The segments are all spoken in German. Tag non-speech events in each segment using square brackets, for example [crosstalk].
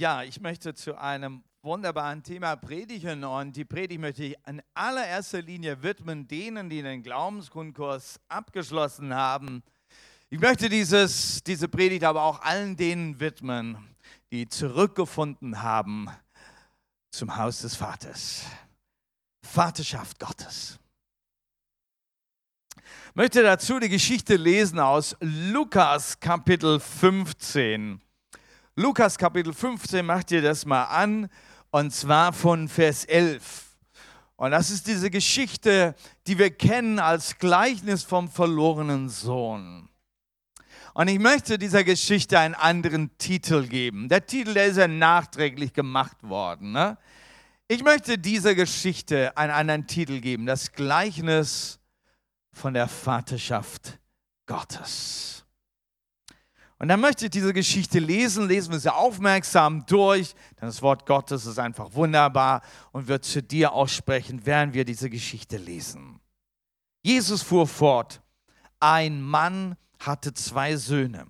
Ja, ich möchte zu einem wunderbaren Thema predigen und die Predigt möchte ich in allererster Linie widmen denen, die den Glaubensgrundkurs abgeschlossen haben. Ich möchte dieses, diese Predigt aber auch allen denen widmen, die zurückgefunden haben zum Haus des Vaters. Vaterschaft Gottes. Ich möchte dazu die Geschichte lesen aus Lukas Kapitel 15. Lukas Kapitel 15, macht ihr das mal an, und zwar von Vers 11. Und das ist diese Geschichte, die wir kennen als Gleichnis vom verlorenen Sohn. Und ich möchte dieser Geschichte einen anderen Titel geben. Der Titel, der ist ja nachträglich gemacht worden. Ne? Ich möchte dieser Geschichte einen anderen Titel geben. Das Gleichnis von der Vaterschaft Gottes. Und dann möchte ich diese Geschichte lesen, lesen wir sie aufmerksam durch, denn das Wort Gottes ist einfach wunderbar und wird zu dir aussprechen, während wir diese Geschichte lesen. Jesus fuhr fort, ein Mann hatte zwei Söhne.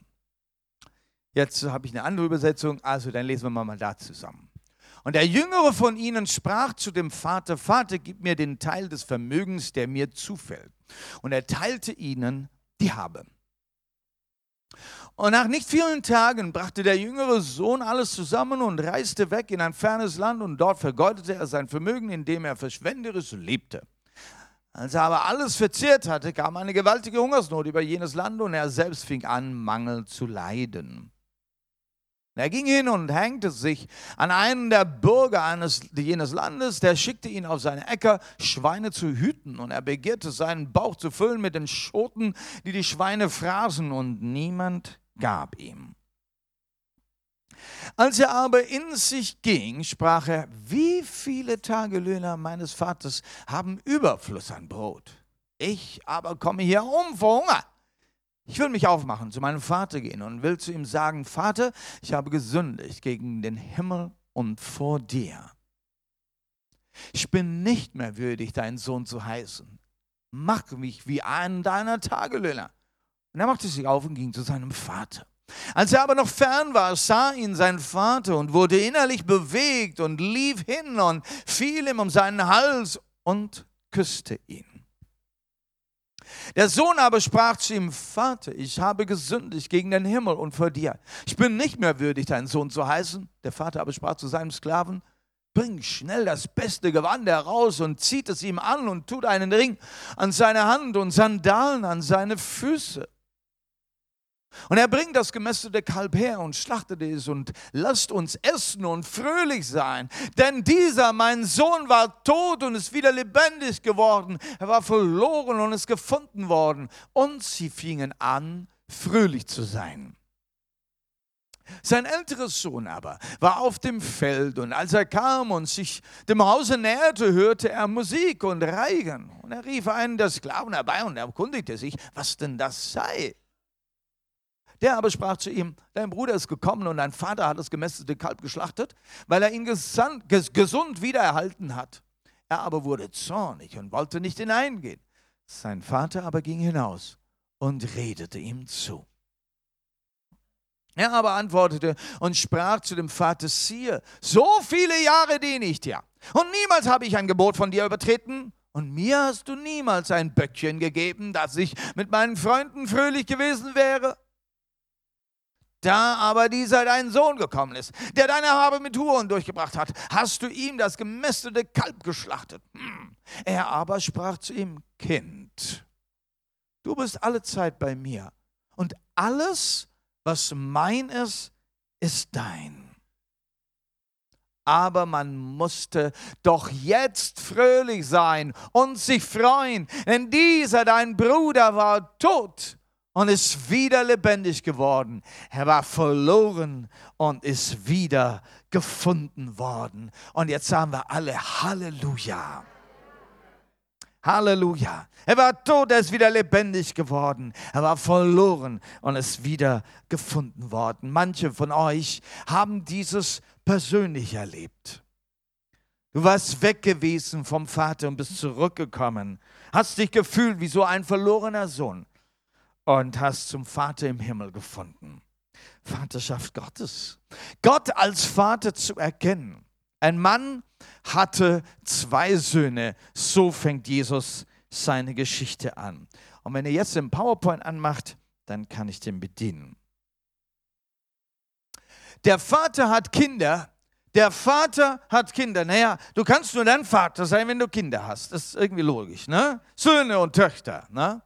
Jetzt habe ich eine andere Übersetzung, also dann lesen wir mal da zusammen. Und der jüngere von ihnen sprach zu dem Vater, Vater, gib mir den Teil des Vermögens, der mir zufällt. Und er teilte ihnen die Habe. Und nach nicht vielen Tagen brachte der jüngere Sohn alles zusammen und reiste weg in ein fernes Land und dort vergeudete er sein Vermögen, indem er verschwenderisch lebte. Als er aber alles verzehrt hatte, kam eine gewaltige Hungersnot über jenes Land und er selbst fing an, Mangel zu leiden. Er ging hin und hängte sich an einen der Bürger eines jenes Landes, der schickte ihn auf seine Äcker, Schweine zu hüten, und er begehrte seinen Bauch zu füllen mit den Schoten, die die Schweine fraßen, und niemand gab ihm. Als er aber in sich ging, sprach er, wie viele Tagelöhner meines Vaters haben Überfluss an Brot. Ich aber komme hier um vor Hunger. Ich will mich aufmachen, zu meinem Vater gehen und will zu ihm sagen, Vater, ich habe gesündigt gegen den Himmel und vor dir. Ich bin nicht mehr würdig, dein Sohn zu heißen. Mach mich wie einen deiner Tagelöhner. Und er machte sich auf und ging zu seinem Vater. Als er aber noch fern war, sah ihn sein Vater und wurde innerlich bewegt und lief hin und fiel ihm um seinen Hals und küsste ihn. Der Sohn aber sprach zu ihm, Vater, ich habe gesündigt gegen den Himmel und vor dir. Ich bin nicht mehr würdig, dein Sohn zu heißen. Der Vater aber sprach zu seinem Sklaven, bring schnell das beste Gewand heraus und zieht es ihm an und tut einen Ring an seine Hand und Sandalen an seine Füße. Und er bringt das gemästete Kalb her und schlachtet es und lasst uns essen und fröhlich sein. Denn dieser, mein Sohn, war tot und ist wieder lebendig geworden. Er war verloren und ist gefunden worden. Und sie fingen an, fröhlich zu sein. Sein älterer Sohn aber war auf dem Feld und als er kam und sich dem Hause näherte, hörte er Musik und Reigen. Und er rief einen der Sklaven herbei und erkundigte sich, was denn das sei. Der aber sprach zu ihm, dein Bruder ist gekommen und dein Vater hat das gemästete Kalb geschlachtet, weil er ihn gesund wiedererhalten hat. Er aber wurde zornig und wollte nicht hineingehen. Sein Vater aber ging hinaus und redete ihm zu. Er aber antwortete und sprach zu dem Vater, siehe, so viele Jahre diene ich dir und niemals habe ich ein Gebot von dir übertreten und mir hast du niemals ein Böckchen gegeben, dass ich mit meinen Freunden fröhlich gewesen wäre. Da aber dieser dein Sohn gekommen ist, der deine Habe mit Huren durchgebracht hat, hast du ihm das gemästete Kalb geschlachtet. Hm. Er aber sprach zu ihm, Kind, du bist alle Zeit bei mir und alles, was mein ist, ist dein. Aber man musste doch jetzt fröhlich sein und sich freuen, denn dieser dein Bruder war tot und ist wieder lebendig geworden. Er war verloren und ist wieder gefunden worden. Und jetzt sagen wir alle Halleluja. Halleluja. Er war tot, er ist wieder lebendig geworden. Er war verloren und ist wieder gefunden worden. Manche von euch haben dieses persönlich erlebt. Du warst weg gewesen vom Vater und bist zurückgekommen. Hast dich gefühlt wie so ein verlorener Sohn und hast zum Vater im Himmel gefunden. Vaterschaft Gottes. Gott als Vater zu erkennen. Ein Mann hatte zwei Söhne. So fängt Jesus seine Geschichte an. Und wenn er jetzt den PowerPoint anmacht, dann kann ich den bedienen. Der Vater hat Kinder. Der Vater hat Kinder. Naja, du kannst nur dann Vater sein, wenn du Kinder hast. Das ist irgendwie logisch, ne? Söhne und Töchter, ne?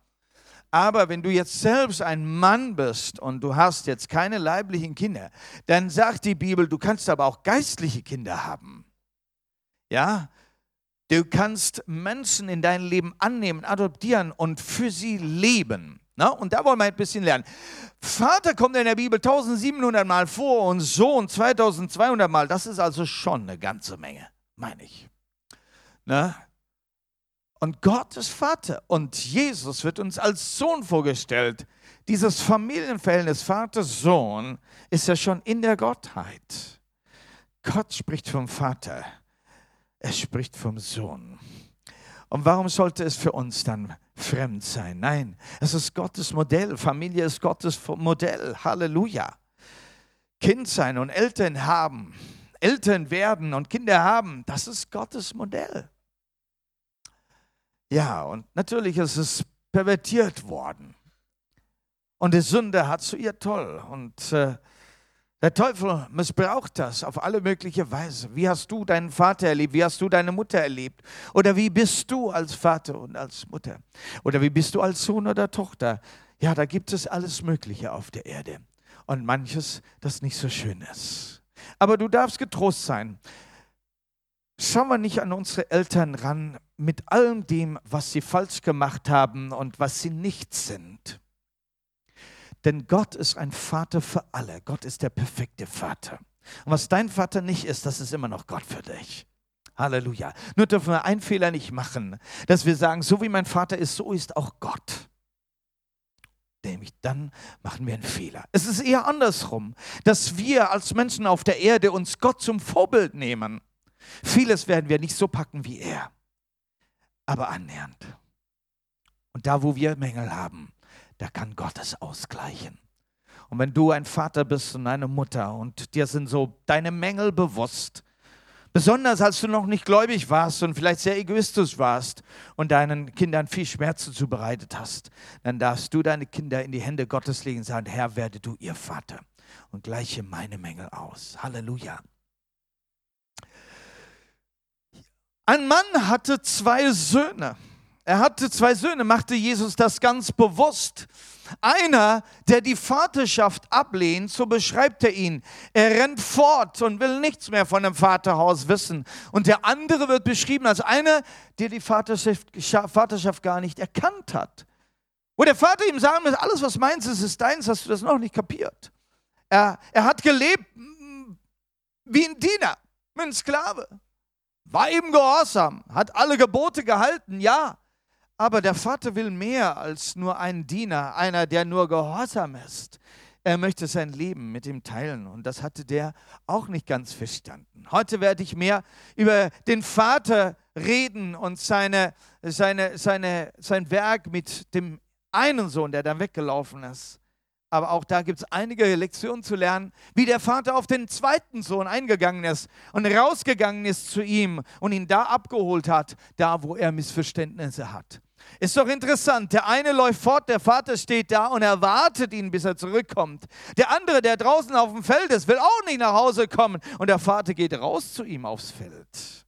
Aber wenn du jetzt selbst ein Mann bist und du hast jetzt keine leiblichen Kinder, dann sagt die Bibel, du kannst aber auch geistliche Kinder haben. Ja, du kannst Menschen in dein Leben annehmen, adoptieren und für sie leben. Na, und da wollen wir ein bisschen lernen. Vater kommt in der Bibel 1700 Mal vor und Sohn 2200 Mal. Das ist also schon eine ganze Menge, meine ich. Na, und Gott ist Vater und Jesus wird uns als Sohn vorgestellt. Dieses Familienverhältnis Vater-Sohn ist ja schon in der Gottheit. Gott spricht vom Vater, er spricht vom Sohn. Und warum sollte es für uns dann fremd sein? Nein, es ist Gottes Modell. Familie ist Gottes Modell. Halleluja. Kind sein und Eltern haben, Eltern werden und Kinder haben, das ist Gottes Modell. Ja, und natürlich ist es pervertiert worden. Und die Sünde hat zu ihr toll. Und äh, der Teufel missbraucht das auf alle mögliche Weise. Wie hast du deinen Vater erlebt? Wie hast du deine Mutter erlebt? Oder wie bist du als Vater und als Mutter? Oder wie bist du als Sohn oder Tochter? Ja, da gibt es alles Mögliche auf der Erde. Und manches, das nicht so schön ist. Aber du darfst getrost sein. Schauen wir nicht an unsere Eltern ran mit allem dem, was sie falsch gemacht haben und was sie nicht sind. Denn Gott ist ein Vater für alle. Gott ist der perfekte Vater. Und was dein Vater nicht ist, das ist immer noch Gott für dich. Halleluja. Nur dürfen wir einen Fehler nicht machen, dass wir sagen, so wie mein Vater ist, so ist auch Gott. Nämlich dann machen wir einen Fehler. Es ist eher andersrum, dass wir als Menschen auf der Erde uns Gott zum Vorbild nehmen. Vieles werden wir nicht so packen wie er, aber annähernd. Und da, wo wir Mängel haben, da kann Gott es ausgleichen. Und wenn du ein Vater bist und eine Mutter und dir sind so deine Mängel bewusst, besonders als du noch nicht gläubig warst und vielleicht sehr egoistisch warst und deinen Kindern viel Schmerzen zubereitet hast, dann darfst du deine Kinder in die Hände Gottes legen und sagen, Herr, werde du ihr Vater und gleiche meine Mängel aus. Halleluja. Ein Mann hatte zwei Söhne. Er hatte zwei Söhne, machte Jesus das ganz bewusst. Einer, der die Vaterschaft ablehnt, so beschreibt er ihn. Er rennt fort und will nichts mehr von dem Vaterhaus wissen. Und der andere wird beschrieben als einer, der die Vaterschaft, Vaterschaft gar nicht erkannt hat. Wo der Vater ihm sagen muss, alles was meins ist, ist deins, hast du das noch nicht kapiert. Er, er hat gelebt wie ein Diener, wie ein Sklave war ihm gehorsam, hat alle Gebote gehalten, ja. Aber der Vater will mehr als nur einen Diener, einer, der nur gehorsam ist. Er möchte sein Leben mit ihm teilen und das hatte der auch nicht ganz verstanden. Heute werde ich mehr über den Vater reden und seine, seine, seine, sein Werk mit dem einen Sohn, der dann weggelaufen ist aber auch da gibt es einige Lektionen zu lernen, wie der Vater auf den zweiten Sohn eingegangen ist und rausgegangen ist zu ihm und ihn da abgeholt hat, da wo er Missverständnisse hat. Ist doch interessant. Der eine läuft fort, der Vater steht da und erwartet ihn, bis er zurückkommt. Der andere, der draußen auf dem Feld ist, will auch nicht nach Hause kommen und der Vater geht raus zu ihm aufs Feld.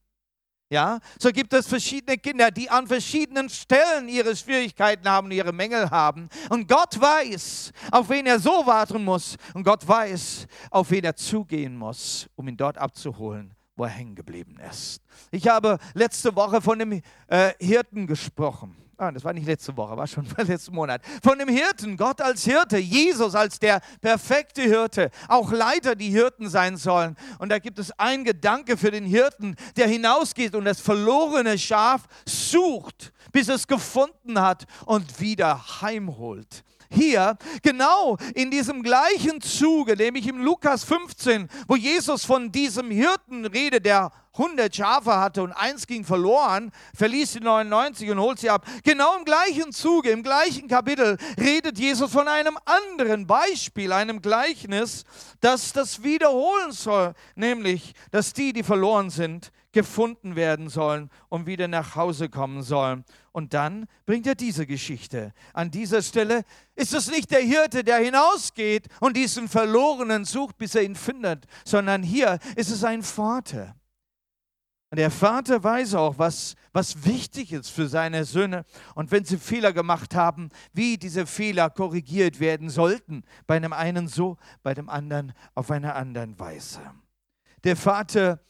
Ja, so gibt es verschiedene Kinder, die an verschiedenen Stellen ihre Schwierigkeiten haben, ihre Mängel haben. Und Gott weiß, auf wen er so warten muss. Und Gott weiß, auf wen er zugehen muss, um ihn dort abzuholen, wo er hängen geblieben ist. Ich habe letzte Woche von dem äh, Hirten gesprochen ah, das war nicht letzte Woche, war schon [laughs] letzten Monat, von dem Hirten, Gott als Hirte, Jesus als der perfekte Hirte, auch Leiter, die Hirten sein sollen. Und da gibt es einen Gedanke für den Hirten, der hinausgeht und das verlorene Schaf sucht, bis es gefunden hat und wieder heimholt hier genau in diesem gleichen Zuge, nämlich im Lukas 15, wo Jesus von diesem Hirten redet, der 100 Schafe hatte und eins ging verloren, verließ die 99 und holt sie ab. Genau im gleichen Zuge, im gleichen Kapitel redet Jesus von einem anderen Beispiel, einem Gleichnis, das das wiederholen soll, nämlich, dass die, die verloren sind, gefunden werden sollen und wieder nach Hause kommen sollen. Und dann bringt er diese Geschichte. An dieser Stelle ist es nicht der Hirte, der hinausgeht und diesen Verlorenen sucht, bis er ihn findet, sondern hier ist es ein Vater. Und der Vater weiß auch, was, was wichtig ist für seine Söhne. Und wenn sie Fehler gemacht haben, wie diese Fehler korrigiert werden sollten. Bei einem einen so, bei dem anderen auf eine andere Weise. Der Vater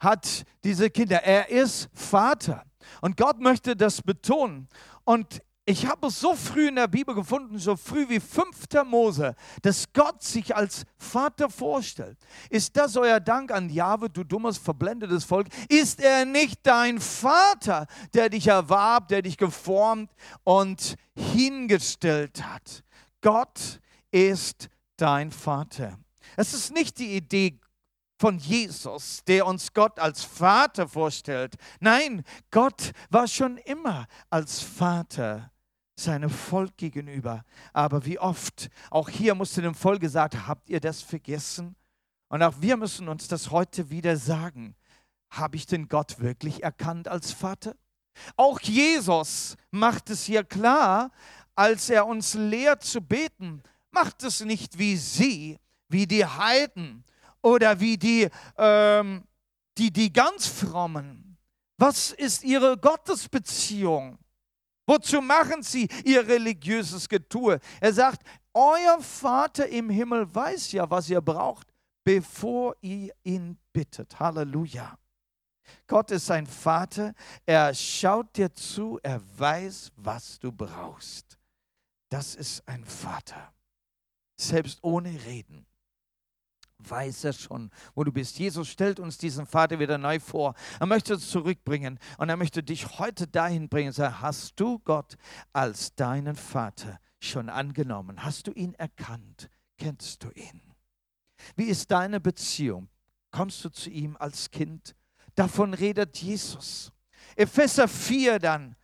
hat diese Kinder. Er ist Vater. Und Gott möchte das betonen. Und ich habe es so früh in der Bibel gefunden, so früh wie 5. Mose, dass Gott sich als Vater vorstellt. Ist das euer Dank an Jahwe, du dummes, verblendetes Volk? Ist er nicht dein Vater, der dich erwarb, der dich geformt und hingestellt hat? Gott ist dein Vater. Es ist nicht die Idee von Jesus, der uns Gott als Vater vorstellt. Nein, Gott war schon immer als Vater seinem Volk gegenüber. Aber wie oft, auch hier musste dem Volk gesagt, habt ihr das vergessen? Und auch wir müssen uns das heute wieder sagen. Habe ich den Gott wirklich erkannt als Vater? Auch Jesus macht es hier klar, als er uns lehrt zu beten, macht es nicht wie sie, wie die Heiden, oder wie die, ähm, die, die ganz frommen. Was ist ihre Gottesbeziehung? Wozu machen sie ihr religiöses Getue? Er sagt, euer Vater im Himmel weiß ja, was ihr braucht, bevor ihr ihn bittet. Halleluja. Gott ist ein Vater, er schaut dir zu, er weiß, was du brauchst. Das ist ein Vater, selbst ohne Reden weiß er schon, wo du bist. Jesus stellt uns diesen Vater wieder neu vor. Er möchte uns zurückbringen und er möchte dich heute dahin bringen. Sag, hast du Gott als deinen Vater schon angenommen? Hast du ihn erkannt? Kennst du ihn? Wie ist deine Beziehung? Kommst du zu ihm als Kind? Davon redet Jesus. Epheser 4 dann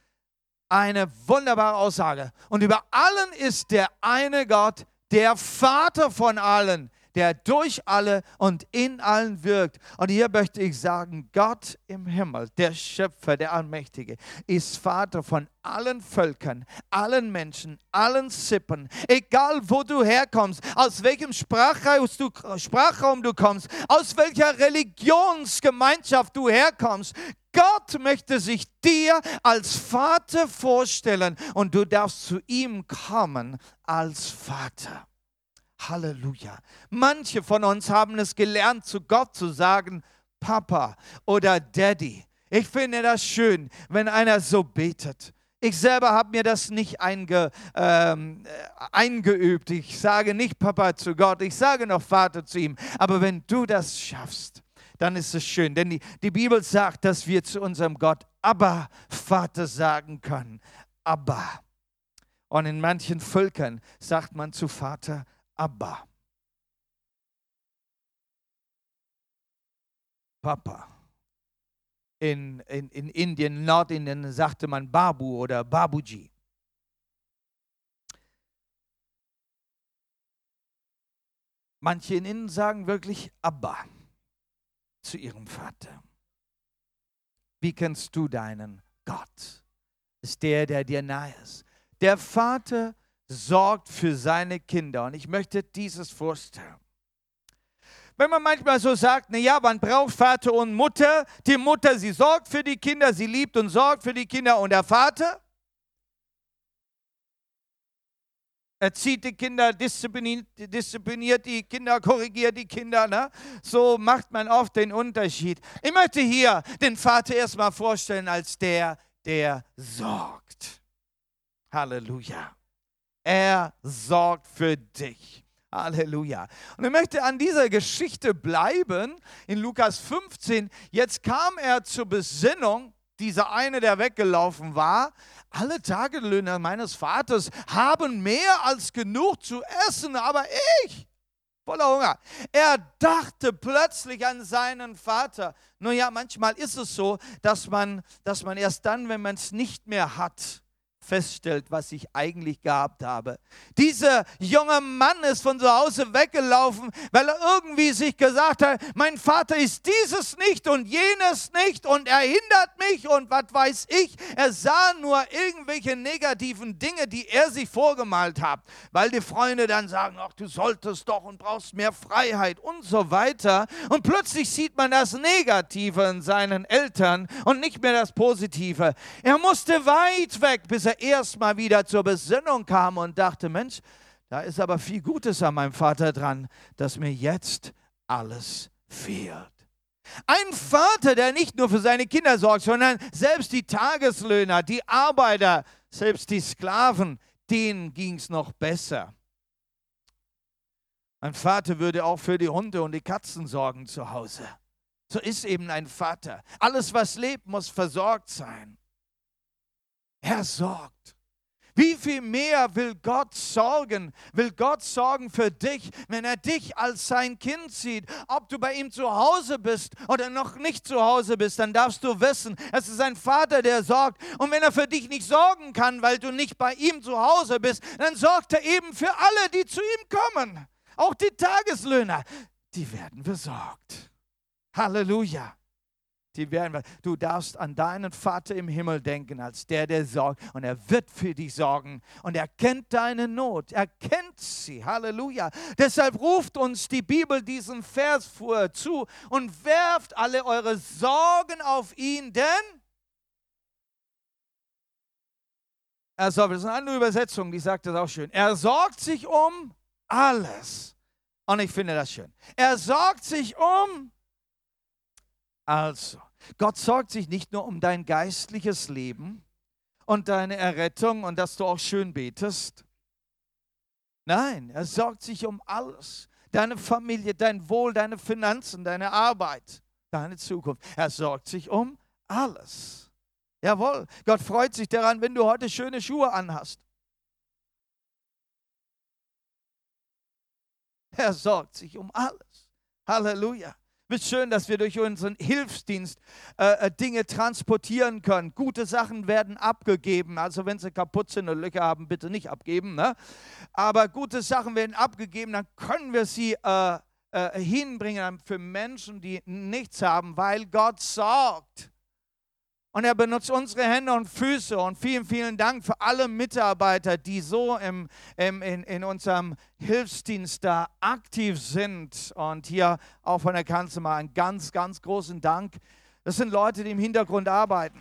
eine wunderbare Aussage. Und über allen ist der eine Gott, der Vater von allen, der durch alle und in allen wirkt. Und hier möchte ich sagen, Gott im Himmel, der Schöpfer, der Allmächtige, ist Vater von allen Völkern, allen Menschen, allen Sippen, egal wo du herkommst, aus welchem Sprachraum du, Sprachraum du kommst, aus welcher Religionsgemeinschaft du herkommst. Gott möchte sich dir als Vater vorstellen und du darfst zu ihm kommen als Vater. Halleluja. Manche von uns haben es gelernt, zu Gott zu sagen, Papa oder Daddy. Ich finde das schön, wenn einer so betet. Ich selber habe mir das nicht einge, ähm, eingeübt. Ich sage nicht Papa zu Gott, ich sage noch Vater zu ihm. Aber wenn du das schaffst, dann ist es schön. Denn die, die Bibel sagt, dass wir zu unserem Gott Abba Vater sagen können. Abba. Und in manchen Völkern sagt man zu Vater Abba. Papa. In, in, in Indien, Nordindien sagte man Babu oder Babuji. Manche in Indien sagen wirklich Abba zu ihrem Vater. Wie kennst du deinen Gott? Ist der, der dir nahe ist. Der Vater sorgt für seine Kinder. Und ich möchte dieses vorstellen. Wenn man manchmal so sagt, na ja, man braucht Vater und Mutter. Die Mutter, sie sorgt für die Kinder, sie liebt und sorgt für die Kinder. Und der Vater erzieht die Kinder, diszipliniert, diszipliniert, die Kinder, korrigiert die Kinder. Ne? So macht man oft den Unterschied. Ich möchte hier den Vater erstmal vorstellen als der, der sorgt. Halleluja. Er sorgt für dich. Halleluja. Und ich möchte an dieser Geschichte bleiben in Lukas 15. Jetzt kam er zur Besinnung, dieser eine, der weggelaufen war. Alle Tagelöhner meines Vaters haben mehr als genug zu essen, aber ich, voller Hunger. Er dachte plötzlich an seinen Vater. Nun ja, manchmal ist es so, dass man, dass man erst dann, wenn man es nicht mehr hat, feststellt, was ich eigentlich gehabt habe. Dieser junge Mann ist von zu Hause weggelaufen, weil er irgendwie sich gesagt hat, mein Vater ist dieses nicht und jenes nicht und er hindert mich und was weiß ich. Er sah nur irgendwelche negativen Dinge, die er sich vorgemalt hat, weil die Freunde dann sagen, ach, du solltest doch und brauchst mehr Freiheit und so weiter. Und plötzlich sieht man das Negative in seinen Eltern und nicht mehr das Positive. Er musste weit weg, bis er erstmal wieder zur Besinnung kam und dachte, Mensch, da ist aber viel Gutes an meinem Vater dran, dass mir jetzt alles fehlt. Ein Vater, der nicht nur für seine Kinder sorgt, sondern selbst die Tageslöhner, die Arbeiter, selbst die Sklaven, denen ging es noch besser. Ein Vater würde auch für die Hunde und die Katzen sorgen zu Hause. So ist eben ein Vater. Alles, was lebt, muss versorgt sein. Er sorgt. Wie viel mehr will Gott sorgen? Will Gott sorgen für dich, wenn er dich als sein Kind sieht? Ob du bei ihm zu Hause bist oder noch nicht zu Hause bist, dann darfst du wissen, es ist ein Vater, der sorgt. Und wenn er für dich nicht sorgen kann, weil du nicht bei ihm zu Hause bist, dann sorgt er eben für alle, die zu ihm kommen. Auch die Tageslöhner, die werden besorgt. Halleluja die werden, du darfst an deinen Vater im Himmel denken, als der, der sorgt. Und er wird für dich sorgen. Und er kennt deine Not. Er kennt sie. Halleluja. Deshalb ruft uns die Bibel diesen Vers vor zu und werft alle eure Sorgen auf ihn, denn er sorgt. Das ist eine andere Übersetzung, die sagt das auch schön. Er sorgt sich um alles. Und ich finde das schön. Er sorgt sich um also, Gott sorgt sich nicht nur um dein geistliches Leben und deine Errettung und dass du auch schön betest. Nein, er sorgt sich um alles. Deine Familie, dein Wohl, deine Finanzen, deine Arbeit, deine Zukunft. Er sorgt sich um alles. Jawohl, Gott freut sich daran, wenn du heute schöne Schuhe anhast. Er sorgt sich um alles. Halleluja. Ist schön, dass wir durch unseren Hilfsdienst äh, äh, Dinge transportieren können. Gute Sachen werden abgegeben. Also wenn sie kaputt sind und Löcher haben, bitte nicht abgeben. Ne? Aber gute Sachen werden abgegeben, dann können wir sie äh, äh, hinbringen für Menschen, die nichts haben, weil Gott sorgt. Und er benutzt unsere Hände und Füße. Und vielen, vielen Dank für alle Mitarbeiter, die so im, im, in, in unserem Hilfsdienst da aktiv sind. Und hier auch von der Kanzel mal einen ganz, ganz großen Dank. Das sind Leute, die im Hintergrund arbeiten.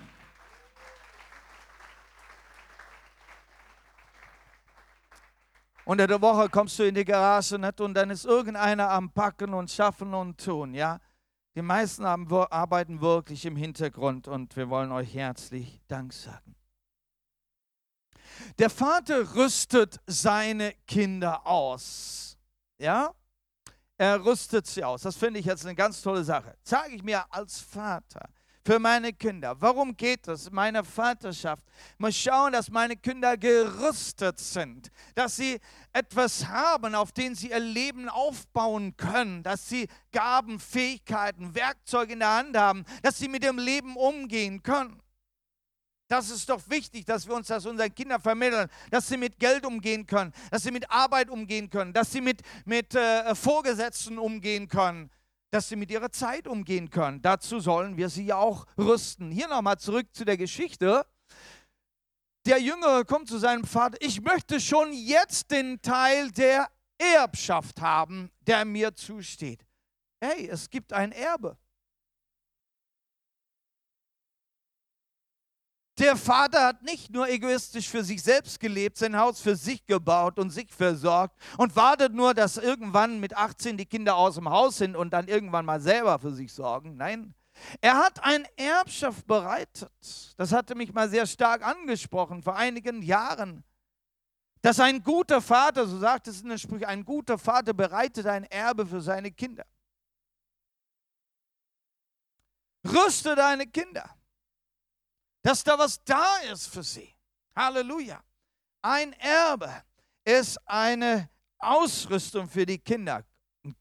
Unter der Woche kommst du in die Garage nicht? und dann ist irgendeiner am Packen und Schaffen und Tun, ja. Die meisten haben, arbeiten wirklich im Hintergrund und wir wollen euch herzlich Dank sagen. Der Vater rüstet seine Kinder aus. Ja? Er rüstet sie aus. Das finde ich jetzt eine ganz tolle Sache. Sage ich mir als Vater für meine Kinder. Warum geht es? Meine Vaterschaft muss schauen, dass meine Kinder gerüstet sind, dass sie etwas haben, auf dem sie ihr Leben aufbauen können, dass sie Gaben, Fähigkeiten, Werkzeuge in der Hand haben, dass sie mit dem Leben umgehen können. Das ist doch wichtig, dass wir uns das unseren Kindern vermitteln, dass sie mit Geld umgehen können, dass sie mit Arbeit umgehen können, dass sie mit, mit äh, Vorgesetzten umgehen können, dass sie mit ihrer Zeit umgehen können. Dazu sollen wir sie ja auch rüsten. Hier nochmal zurück zu der Geschichte. Der Jüngere kommt zu seinem Vater, ich möchte schon jetzt den Teil der Erbschaft haben, der mir zusteht. Hey, es gibt ein Erbe. Der Vater hat nicht nur egoistisch für sich selbst gelebt, sein Haus für sich gebaut und sich versorgt und wartet nur, dass irgendwann mit 18 die Kinder aus dem Haus sind und dann irgendwann mal selber für sich sorgen. Nein, er hat eine Erbschaft bereitet. Das hatte mich mal sehr stark angesprochen vor einigen Jahren. Dass ein guter Vater, so sagt es in den Sprüchen, ein guter Vater bereitet ein Erbe für seine Kinder. Rüste deine Kinder dass da was da ist für sie. Halleluja. Ein Erbe ist eine Ausrüstung für die Kinder.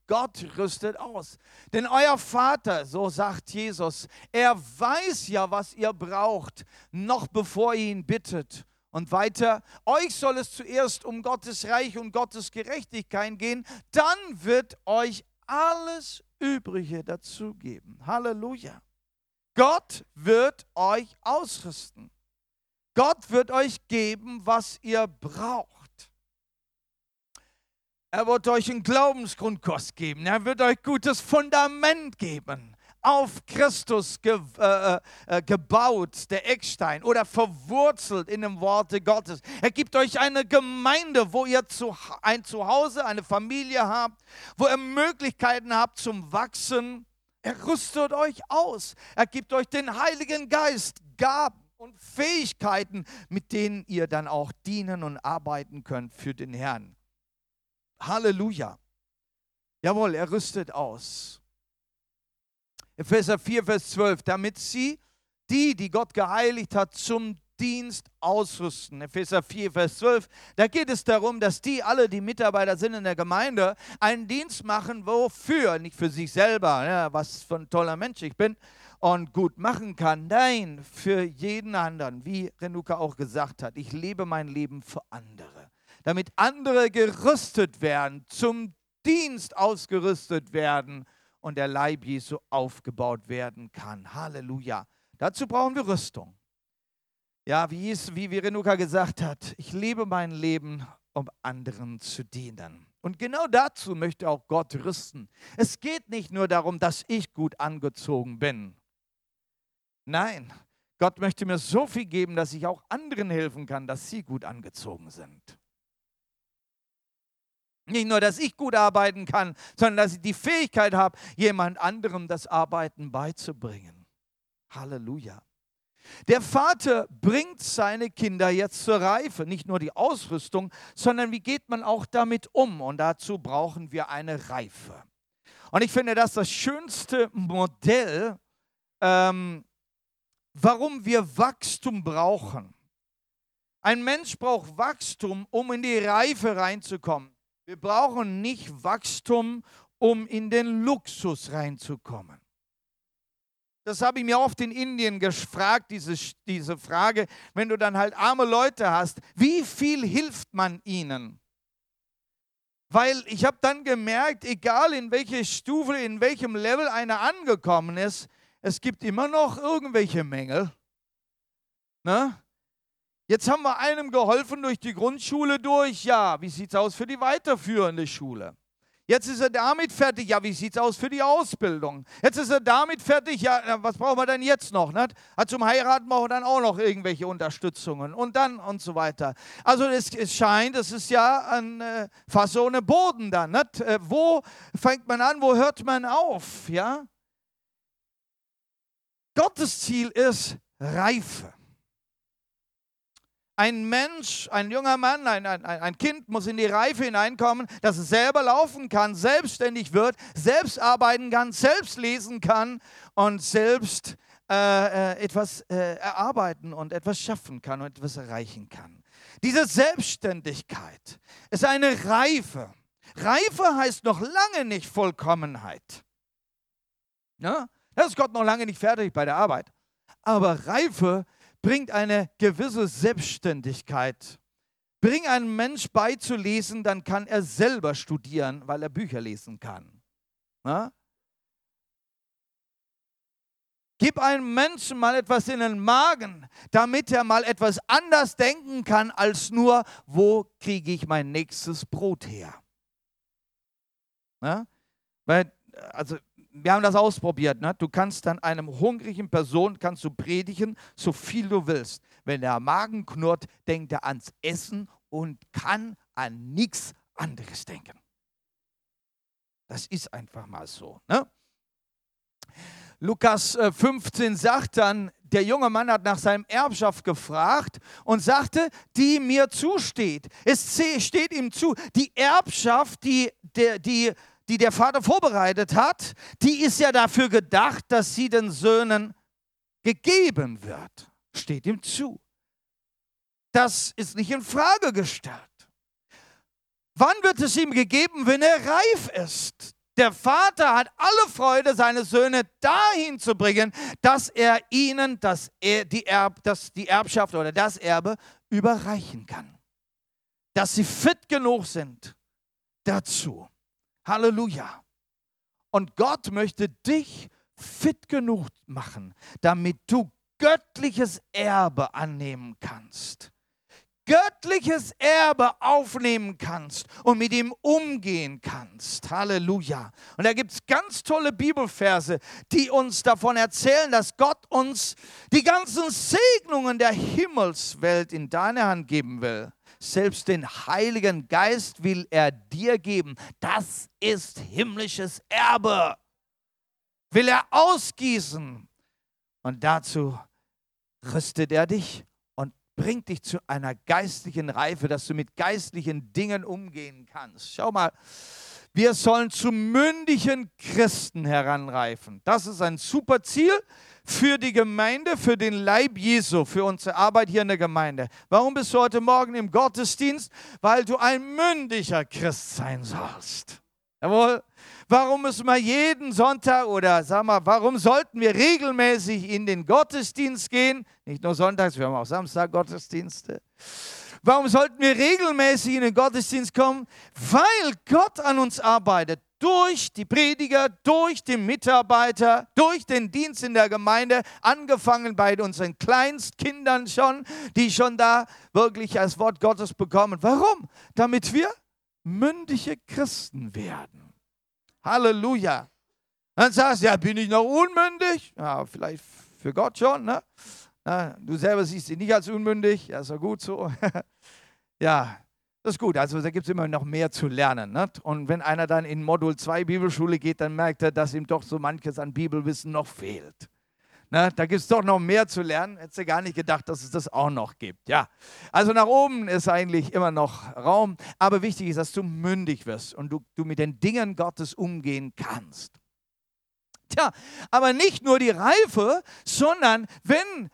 Gott rüstet aus. Denn euer Vater, so sagt Jesus, er weiß ja, was ihr braucht, noch bevor ihr ihn bittet. Und weiter, euch soll es zuerst um Gottes Reich und Gottes Gerechtigkeit gehen, dann wird euch alles Übrige dazugeben. Halleluja. Gott wird euch ausrüsten. Gott wird euch geben, was ihr braucht. Er wird euch einen Glaubensgrundkurs geben. Er wird euch gutes Fundament geben. Auf Christus ge äh, äh, gebaut, der Eckstein, oder verwurzelt in dem Worte Gottes. Er gibt euch eine Gemeinde, wo ihr zu, ein Zuhause, eine Familie habt, wo ihr Möglichkeiten habt zum Wachsen. Er rüstet euch aus. Er gibt euch den Heiligen Geist, Gaben und Fähigkeiten, mit denen ihr dann auch dienen und arbeiten könnt für den Herrn. Halleluja. Jawohl, er rüstet aus. Epheser 4, Vers 12, damit sie, die, die Gott geheiligt hat, zum Dienst ausrüsten. Epheser 4, Vers 12. Da geht es darum, dass die alle, die Mitarbeiter sind in der Gemeinde, einen Dienst machen, wofür? Nicht für sich selber, ja, was für ein toller Mensch ich bin und gut machen kann. Nein, für jeden anderen, wie Renuka auch gesagt hat. Ich lebe mein Leben für andere damit andere gerüstet werden, zum Dienst ausgerüstet werden und der Leib Jesu aufgebaut werden kann. Halleluja. Dazu brauchen wir Rüstung. Ja, wie, es, wie Renuka gesagt hat, ich lebe mein Leben, um anderen zu dienen. Und genau dazu möchte auch Gott rüsten. Es geht nicht nur darum, dass ich gut angezogen bin. Nein, Gott möchte mir so viel geben, dass ich auch anderen helfen kann, dass sie gut angezogen sind. Nicht nur, dass ich gut arbeiten kann, sondern dass ich die Fähigkeit habe, jemand anderem das Arbeiten beizubringen. Halleluja. Der Vater bringt seine Kinder jetzt zur Reife, nicht nur die Ausrüstung, sondern wie geht man auch damit um? Und dazu brauchen wir eine Reife. Und ich finde das das schönste Modell, ähm, warum wir Wachstum brauchen. Ein Mensch braucht Wachstum, um in die Reife reinzukommen. Wir brauchen nicht Wachstum, um in den Luxus reinzukommen. Das habe ich mir oft in Indien gefragt, diese, diese Frage, wenn du dann halt arme Leute hast, wie viel hilft man ihnen? Weil ich habe dann gemerkt, egal in welche Stufe, in welchem Level einer angekommen ist, es gibt immer noch irgendwelche Mängel. Ne? Jetzt haben wir einem geholfen durch die Grundschule durch. Ja, wie sieht es aus für die weiterführende Schule? Jetzt ist er damit fertig. Ja, wie sieht es aus für die Ausbildung? Jetzt ist er damit fertig. Ja, was brauchen wir denn jetzt noch? Nicht? zum Heiraten brauchen wir dann auch noch irgendwelche Unterstützungen und dann und so weiter. Also es, es scheint, es ist ja ein äh, fast so eine Boden dann. Nicht? Äh, wo fängt man an? Wo hört man auf? Ja? Gottes Ziel ist Reife. Ein Mensch, ein junger Mann, ein, ein, ein Kind muss in die Reife hineinkommen, dass es selber laufen kann, selbstständig wird, selbst arbeiten kann, selbst lesen kann und selbst äh, äh, etwas äh, erarbeiten und etwas schaffen kann und etwas erreichen kann. Diese Selbstständigkeit ist eine Reife. Reife heißt noch lange nicht Vollkommenheit. Ja? Da ist Gott noch lange nicht fertig bei der Arbeit. Aber Reife ist bringt eine gewisse Selbstständigkeit. Bring einen Mensch beizulesen, dann kann er selber studieren, weil er Bücher lesen kann. Na? Gib einem Menschen mal etwas in den Magen, damit er mal etwas anders denken kann, als nur, wo kriege ich mein nächstes Brot her. Na? Weil, also wir haben das ausprobiert. Ne? Du kannst dann einem hungrigen Person kannst du predigen, so viel du willst. Wenn der Magen knurrt, denkt er ans Essen und kann an nichts anderes denken. Das ist einfach mal so. Ne? Lukas 15 äh, sagt dann, der junge Mann hat nach seinem Erbschaft gefragt und sagte, die mir zusteht. Es steht ihm zu, die Erbschaft, die, die, die die der Vater vorbereitet hat, die ist ja dafür gedacht, dass sie den Söhnen gegeben wird. Steht ihm zu. Das ist nicht in Frage gestellt. Wann wird es ihm gegeben, wenn er reif ist? Der Vater hat alle Freude, seine Söhne dahin zu bringen, dass er ihnen das, die, Erb, das, die Erbschaft oder das Erbe überreichen kann. Dass sie fit genug sind dazu. Halleluja. Und Gott möchte dich fit genug machen, damit du göttliches Erbe annehmen kannst göttliches Erbe aufnehmen kannst und mit ihm umgehen kannst. Halleluja. Und da gibt es ganz tolle Bibelverse, die uns davon erzählen, dass Gott uns die ganzen Segnungen der Himmelswelt in deine Hand geben will. Selbst den Heiligen Geist will er dir geben. Das ist himmlisches Erbe. Will er ausgießen. Und dazu rüstet er dich bringt dich zu einer geistlichen Reife, dass du mit geistlichen Dingen umgehen kannst. Schau mal, wir sollen zu mündigen Christen heranreifen. Das ist ein super Ziel für die Gemeinde, für den Leib Jesu, für unsere Arbeit hier in der Gemeinde. Warum bist du heute Morgen im Gottesdienst? Weil du ein mündiger Christ sein sollst. Jawohl. Warum müssen wir jeden Sonntag oder sag mal, warum sollten wir regelmäßig in den Gottesdienst gehen? Nicht nur sonntags, wir haben auch Samstag Gottesdienste. Warum sollten wir regelmäßig in den Gottesdienst kommen? Weil Gott an uns arbeitet. Durch die Prediger, durch die Mitarbeiter, durch den Dienst in der Gemeinde, angefangen bei unseren Kleinstkindern schon, die schon da wirklich das Wort Gottes bekommen. Warum? Damit wir mündige Christen werden. Halleluja. Dann sagst du, ja, bin ich noch unmündig? Ja, vielleicht für Gott schon, ne? Na, du selber siehst dich nicht als unmündig, ja, ist doch gut so. [laughs] ja, das ist gut. Also da gibt es immer noch mehr zu lernen. Ne? Und wenn einer dann in Modul 2 Bibelschule geht, dann merkt er, dass ihm doch so manches an Bibelwissen noch fehlt. Ne, da gibt es doch noch mehr zu lernen. Hättest du gar nicht gedacht, dass es das auch noch gibt. Ja, also nach oben ist eigentlich immer noch Raum. Aber wichtig ist, dass du mündig wirst und du, du mit den Dingen Gottes umgehen kannst. Tja, aber nicht nur die Reife, sondern wenn,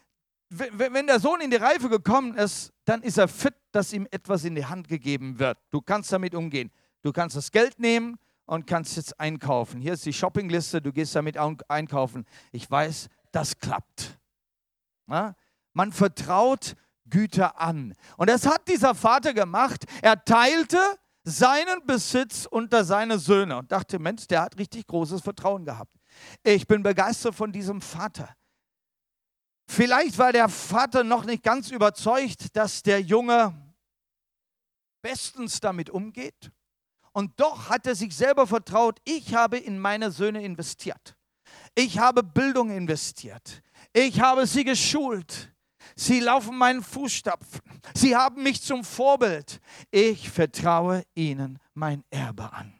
wenn der Sohn in die Reife gekommen ist, dann ist er fit, dass ihm etwas in die Hand gegeben wird. Du kannst damit umgehen. Du kannst das Geld nehmen und kannst jetzt einkaufen. Hier ist die Shoppingliste, du gehst damit einkaufen. Ich weiß, das klappt. Ja? Man vertraut Güter an. Und das hat dieser Vater gemacht. Er teilte seinen Besitz unter seine Söhne und dachte, Mensch, der hat richtig großes Vertrauen gehabt. Ich bin begeistert von diesem Vater. Vielleicht war der Vater noch nicht ganz überzeugt, dass der Junge bestens damit umgeht. Und doch hat er sich selber vertraut, ich habe in meine Söhne investiert. Ich habe Bildung investiert. Ich habe sie geschult. Sie laufen meinen Fußstapfen. Sie haben mich zum Vorbild. Ich vertraue ihnen mein Erbe an.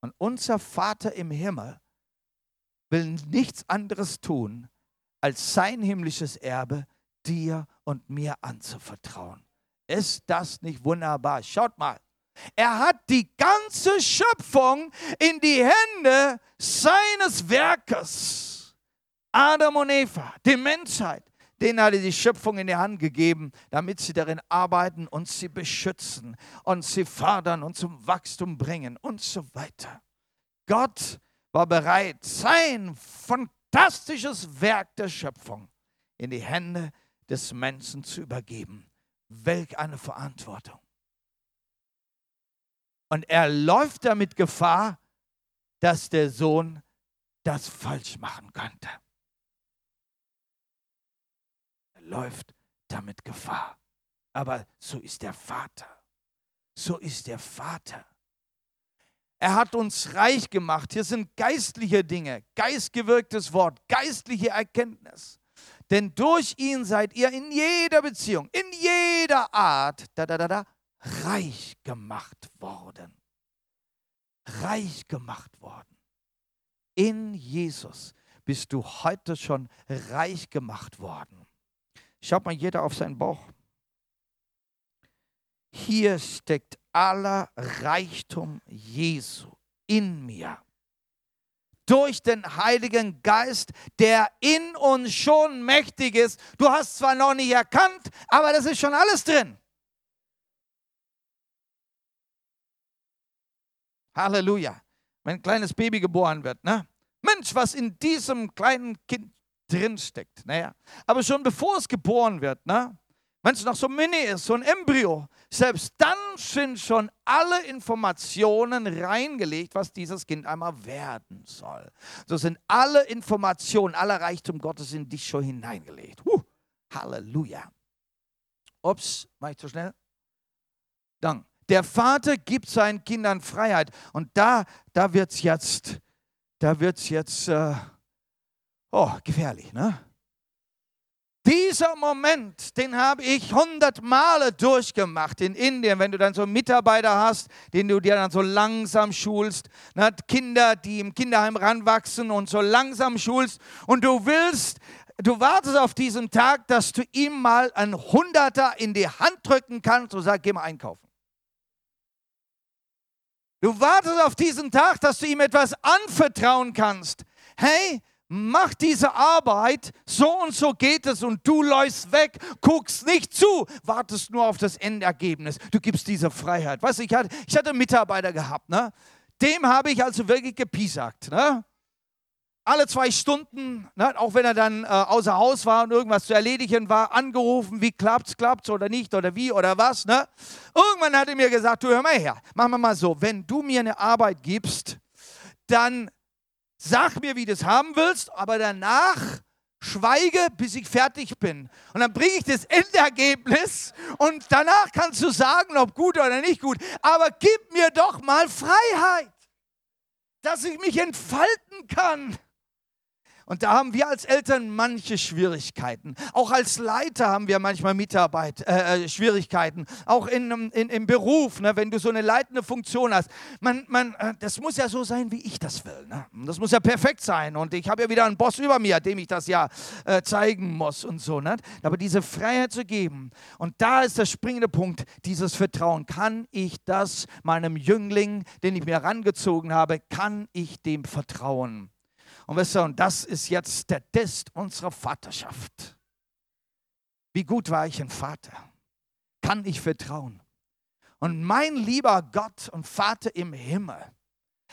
Und unser Vater im Himmel will nichts anderes tun, als sein himmlisches Erbe dir und mir anzuvertrauen. Ist das nicht wunderbar? Schaut mal. Er hat die ganze Schöpfung in die Hände seines Werkes. Adam und Eva, die Menschheit, denen hat er die Schöpfung in die Hand gegeben, damit sie darin arbeiten und sie beschützen und sie fördern und zum Wachstum bringen und so weiter. Gott war bereit, sein fantastisches Werk der Schöpfung in die Hände des Menschen zu übergeben. Welch eine Verantwortung. Und er läuft damit Gefahr, dass der Sohn das falsch machen könnte. Er läuft damit Gefahr. Aber so ist der Vater. So ist der Vater. Er hat uns reich gemacht. Hier sind geistliche Dinge, geistgewirktes Wort, geistliche Erkenntnis. Denn durch ihn seid ihr in jeder Beziehung, in jeder Art, da, da, da, da, reich gemacht worden. Reich gemacht worden. In Jesus bist du heute schon reich gemacht worden. Schaut mal jeder auf seinen Bauch. Hier steckt aller Reichtum Jesu in mir. Durch den Heiligen Geist, der in uns schon mächtig ist. Du hast zwar noch nicht erkannt, aber das ist schon alles drin. Halleluja. Wenn ein kleines Baby geboren wird, ne? Mensch, was in diesem kleinen Kind drinsteckt. Naja, aber schon bevor es geboren wird, ne? Wenn es noch so mini ist, so ein Embryo, selbst dann sind schon alle Informationen reingelegt, was dieses Kind einmal werden soll. So sind alle Informationen, aller Reichtum Gottes in dich schon hineingelegt. Huh, Halleluja. Ups, war ich zu schnell? Dann. Der Vater gibt seinen Kindern Freiheit. Und da, da wird es jetzt, da wird's jetzt, äh, oh, gefährlich, ne? Dieser Moment, den habe ich hundert Male durchgemacht in Indien, wenn du dann so einen Mitarbeiter hast, den du dir dann so langsam schulst, ne? Kinder, die im Kinderheim ranwachsen und so langsam schulst und du willst, du wartest auf diesen Tag, dass du ihm mal ein Hunderter in die Hand drücken kannst und sagst, geh mal einkaufen. Du wartest auf diesen Tag, dass du ihm etwas anvertrauen kannst. Hey, mach diese Arbeit, so und so geht es und du läufst weg, guckst nicht zu, wartest nur auf das Endergebnis. Du gibst diese Freiheit. Weißt du, ich hatte, ich hatte einen Mitarbeiter gehabt, ne? dem habe ich also wirklich gepiesackt. Ne? Alle zwei Stunden, ne? auch wenn er dann äh, außer Haus war und irgendwas zu erledigen war, angerufen, wie klappt's, klappt's oder nicht oder wie oder was. Ne? Irgendwann hat er mir gesagt, du hör mal her, machen wir mal so, wenn du mir eine Arbeit gibst, dann Sag mir, wie du es haben willst, aber danach schweige, bis ich fertig bin. Und dann bringe ich das Endergebnis und danach kannst du sagen, ob gut oder nicht gut. Aber gib mir doch mal Freiheit, dass ich mich entfalten kann. Und da haben wir als Eltern manche Schwierigkeiten. Auch als Leiter haben wir manchmal Mitarbeit, äh, äh, Schwierigkeiten. Auch in, in, im Beruf, ne, wenn du so eine leitende Funktion hast. Man, man, äh, das muss ja so sein, wie ich das will. Ne? Das muss ja perfekt sein. Und ich habe ja wieder einen Boss über mir, dem ich das ja äh, zeigen muss und so. Ne? Aber diese Freiheit zu geben. Und da ist der springende Punkt, dieses Vertrauen. Kann ich das meinem Jüngling, den ich mir herangezogen habe, kann ich dem vertrauen? Und ihr, und das ist jetzt der Test unserer Vaterschaft. Wie gut war ich ein Vater? Kann ich vertrauen? Und mein lieber Gott und Vater im Himmel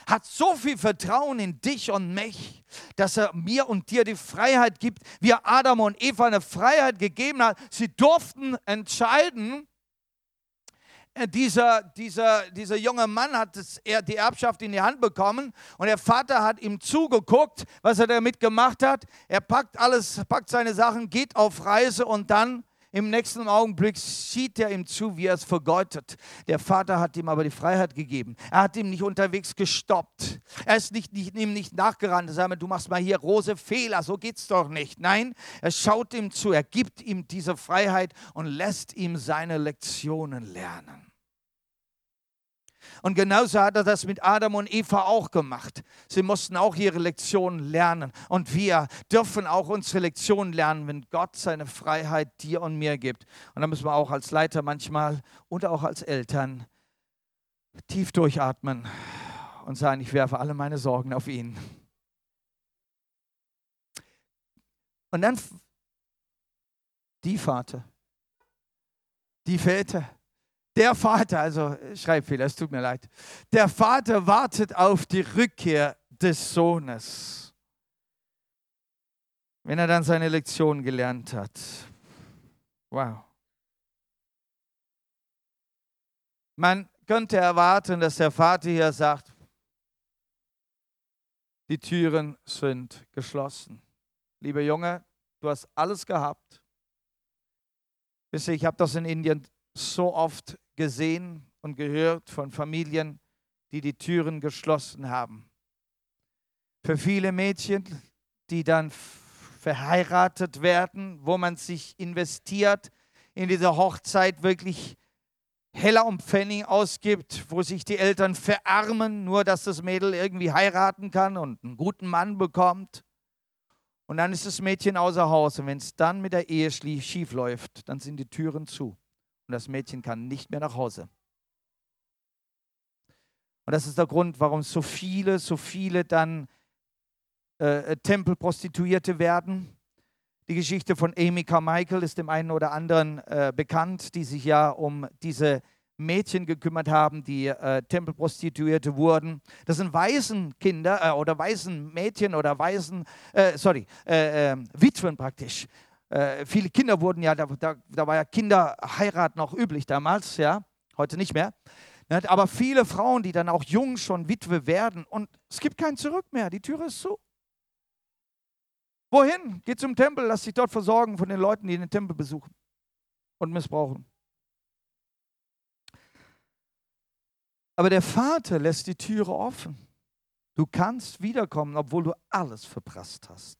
hat so viel Vertrauen in dich und mich, dass er mir und dir die Freiheit gibt, wie er Adam und Eva eine Freiheit gegeben hat. Sie durften entscheiden, dieser, dieser, dieser junge Mann hat das, er, die Erbschaft in die Hand bekommen und der Vater hat ihm zugeguckt, was er damit gemacht hat. Er packt alles, packt seine Sachen, geht auf Reise und dann im nächsten Augenblick sieht er ihm zu, wie er es vergeutet. Der Vater hat ihm aber die Freiheit gegeben. Er hat ihm nicht unterwegs gestoppt. Er ist nicht, nicht, ihm nicht nachgerannt. Er sagt, du machst mal hier große Fehler, so geht's doch nicht. Nein, er schaut ihm zu, er gibt ihm diese Freiheit und lässt ihm seine Lektionen lernen. Und genauso hat er das mit Adam und Eva auch gemacht. Sie mussten auch ihre Lektionen lernen. Und wir dürfen auch unsere Lektionen lernen, wenn Gott seine Freiheit dir und mir gibt. Und da müssen wir auch als Leiter manchmal und auch als Eltern tief durchatmen und sagen, ich werfe alle meine Sorgen auf ihn. Und dann die Vater, die Väter, der Vater, also Schreibfehler, es tut mir leid. Der Vater wartet auf die Rückkehr des Sohnes. Wenn er dann seine Lektion gelernt hat. Wow. Man könnte erwarten, dass der Vater hier sagt, die Türen sind geschlossen. Lieber Junge, du hast alles gehabt. Wisst ihr, ich habe das in Indien so oft gesehen und gehört von Familien, die die Türen geschlossen haben. Für viele Mädchen, die dann verheiratet werden, wo man sich investiert, in diese Hochzeit wirklich heller um Pfennig ausgibt, wo sich die Eltern verarmen, nur dass das Mädel irgendwie heiraten kann und einen guten Mann bekommt. Und dann ist das Mädchen außer Haus. Und wenn es dann mit der Ehe schief läuft, dann sind die Türen zu und das Mädchen kann nicht mehr nach Hause. Und das ist der Grund, warum so viele, so viele dann äh, Tempelprostituierte werden. Die Geschichte von Amy Carmichael ist dem einen oder anderen äh, bekannt, die sich ja um diese Mädchen gekümmert haben, die äh, Tempelprostituierte wurden. Das sind Waisenkinder äh, oder Waisenmädchen oder Waisen, äh, sorry, äh, ähm, Witwen praktisch. Äh, viele Kinder wurden ja, da, da, da war ja Kinderheirat noch üblich damals, ja, heute nicht mehr. Ne, aber viele Frauen, die dann auch jung schon Witwe werden und es gibt kein Zurück mehr, die Tür ist zu. Wohin? Geh zum Tempel, lass dich dort versorgen von den Leuten, die den Tempel besuchen und missbrauchen. Aber der Vater lässt die Türe offen. Du kannst wiederkommen, obwohl du alles verprasst hast.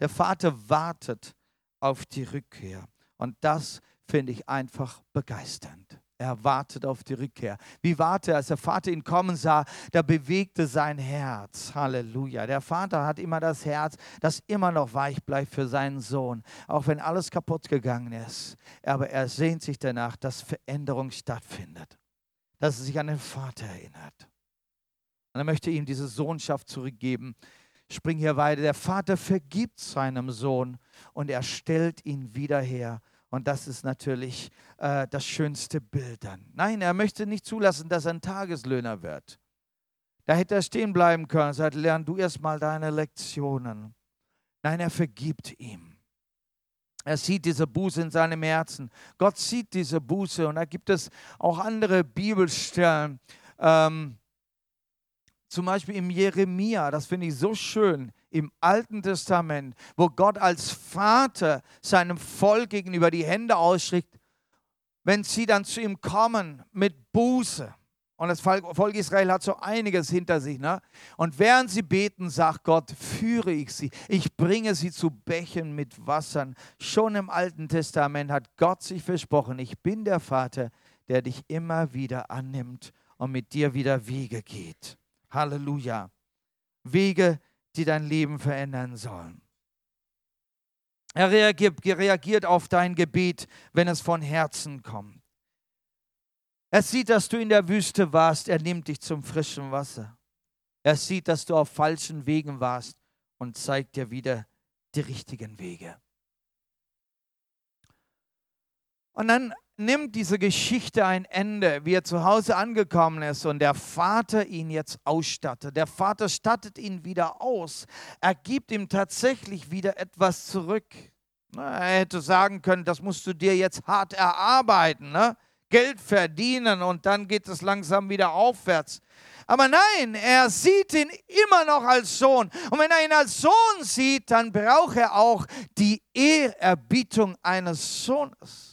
Der Vater wartet auf die Rückkehr. Und das finde ich einfach begeisternd. Er wartet auf die Rückkehr. Wie warte, als der Vater ihn kommen sah, da bewegte sein Herz. Halleluja. Der Vater hat immer das Herz, das immer noch weich bleibt für seinen Sohn, auch wenn alles kaputt gegangen ist. Aber er sehnt sich danach, dass Veränderung stattfindet, dass er sich an den Vater erinnert. Und er möchte ihm diese Sohnschaft zurückgeben. Spring hier weiter. Der Vater vergibt seinem Sohn und er stellt ihn wieder her und das ist natürlich äh, das schönste Bild dann. Nein, er möchte nicht zulassen, dass er ein Tageslöhner wird. Da hätte er stehen bleiben können und sagt, lern du erstmal deine Lektionen. Nein, er vergibt ihm. Er sieht diese Buße in seinem Herzen. Gott sieht diese Buße und da gibt es auch andere Bibelstellen. Ähm, zum Beispiel im Jeremia, das finde ich so schön im Alten Testament, wo Gott als Vater seinem Volk gegenüber die Hände ausstreckt, wenn sie dann zu ihm kommen mit Buße. Und das Volk Israel hat so einiges hinter sich. Ne? Und während sie beten, sagt Gott, führe ich sie. Ich bringe sie zu Bächen mit Wassern. Schon im Alten Testament hat Gott sich versprochen, ich bin der Vater, der dich immer wieder annimmt und mit dir wieder Wege geht. Halleluja. Wege, die dein Leben verändern sollen. Er reagiert, auf dein Gebet, wenn es von Herzen kommt. Er sieht, dass du in der Wüste warst, er nimmt dich zum frischen Wasser. Er sieht, dass du auf falschen Wegen warst und zeigt dir wieder die richtigen Wege. Und dann nimmt diese Geschichte ein Ende, wie er zu Hause angekommen ist und der Vater ihn jetzt ausstattet. Der Vater stattet ihn wieder aus. Er gibt ihm tatsächlich wieder etwas zurück. Er hätte sagen können, das musst du dir jetzt hart erarbeiten, ne? Geld verdienen und dann geht es langsam wieder aufwärts. Aber nein, er sieht ihn immer noch als Sohn. Und wenn er ihn als Sohn sieht, dann braucht er auch die Ehrerbietung eines Sohnes.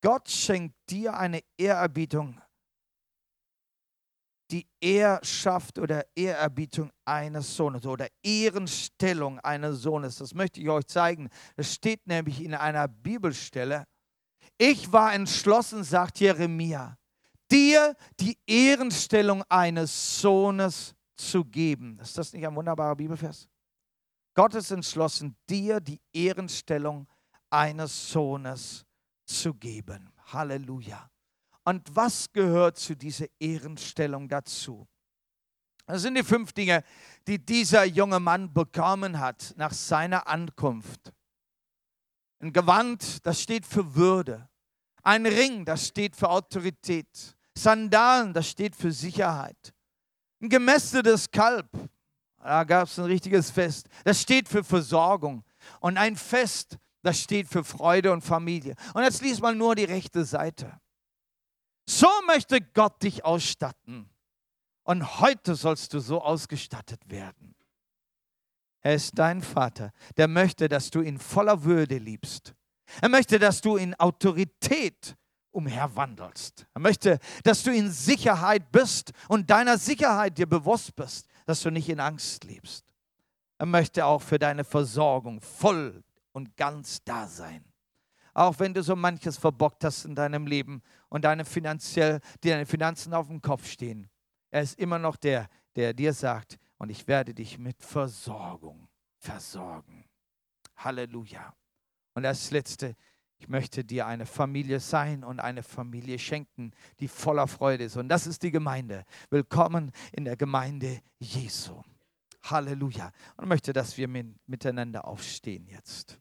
Gott schenkt dir eine Ehrerbietung, die Ehrschaft oder Ehrerbietung eines Sohnes oder Ehrenstellung eines Sohnes. Das möchte ich euch zeigen. Es steht nämlich in einer Bibelstelle. Ich war entschlossen, sagt Jeremia, dir die Ehrenstellung eines Sohnes zu geben. Ist das nicht ein wunderbarer Bibelvers? Gott ist entschlossen, dir die Ehrenstellung eines Sohnes zu geben. Halleluja. Und was gehört zu dieser Ehrenstellung dazu? Das sind die fünf Dinge, die dieser junge Mann bekommen hat nach seiner Ankunft. Ein Gewand, das steht für Würde. Ein Ring, das steht für Autorität. Sandalen, das steht für Sicherheit. Ein gemästetes Kalb, da gab es ein richtiges Fest, das steht für Versorgung. Und ein Fest, das steht für Freude und Familie. Und jetzt liest mal nur die rechte Seite. So möchte Gott dich ausstatten. Und heute sollst du so ausgestattet werden. Er ist dein Vater, der möchte, dass du ihn voller Würde liebst. Er möchte, dass du in Autorität umherwandelst. Er möchte, dass du in Sicherheit bist und deiner Sicherheit dir bewusst bist, dass du nicht in Angst lebst. Er möchte auch für deine Versorgung voll und ganz da sein. Auch wenn du so manches verbockt hast in deinem Leben und deine, finanziell, deine Finanzen auf dem Kopf stehen. Er ist immer noch der, der dir sagt, und ich werde dich mit Versorgung versorgen. Halleluja. Und das Letzte, ich möchte dir eine Familie sein und eine Familie schenken, die voller Freude ist. Und das ist die Gemeinde. Willkommen in der Gemeinde Jesu. Halleluja. Und möchte, dass wir miteinander aufstehen jetzt.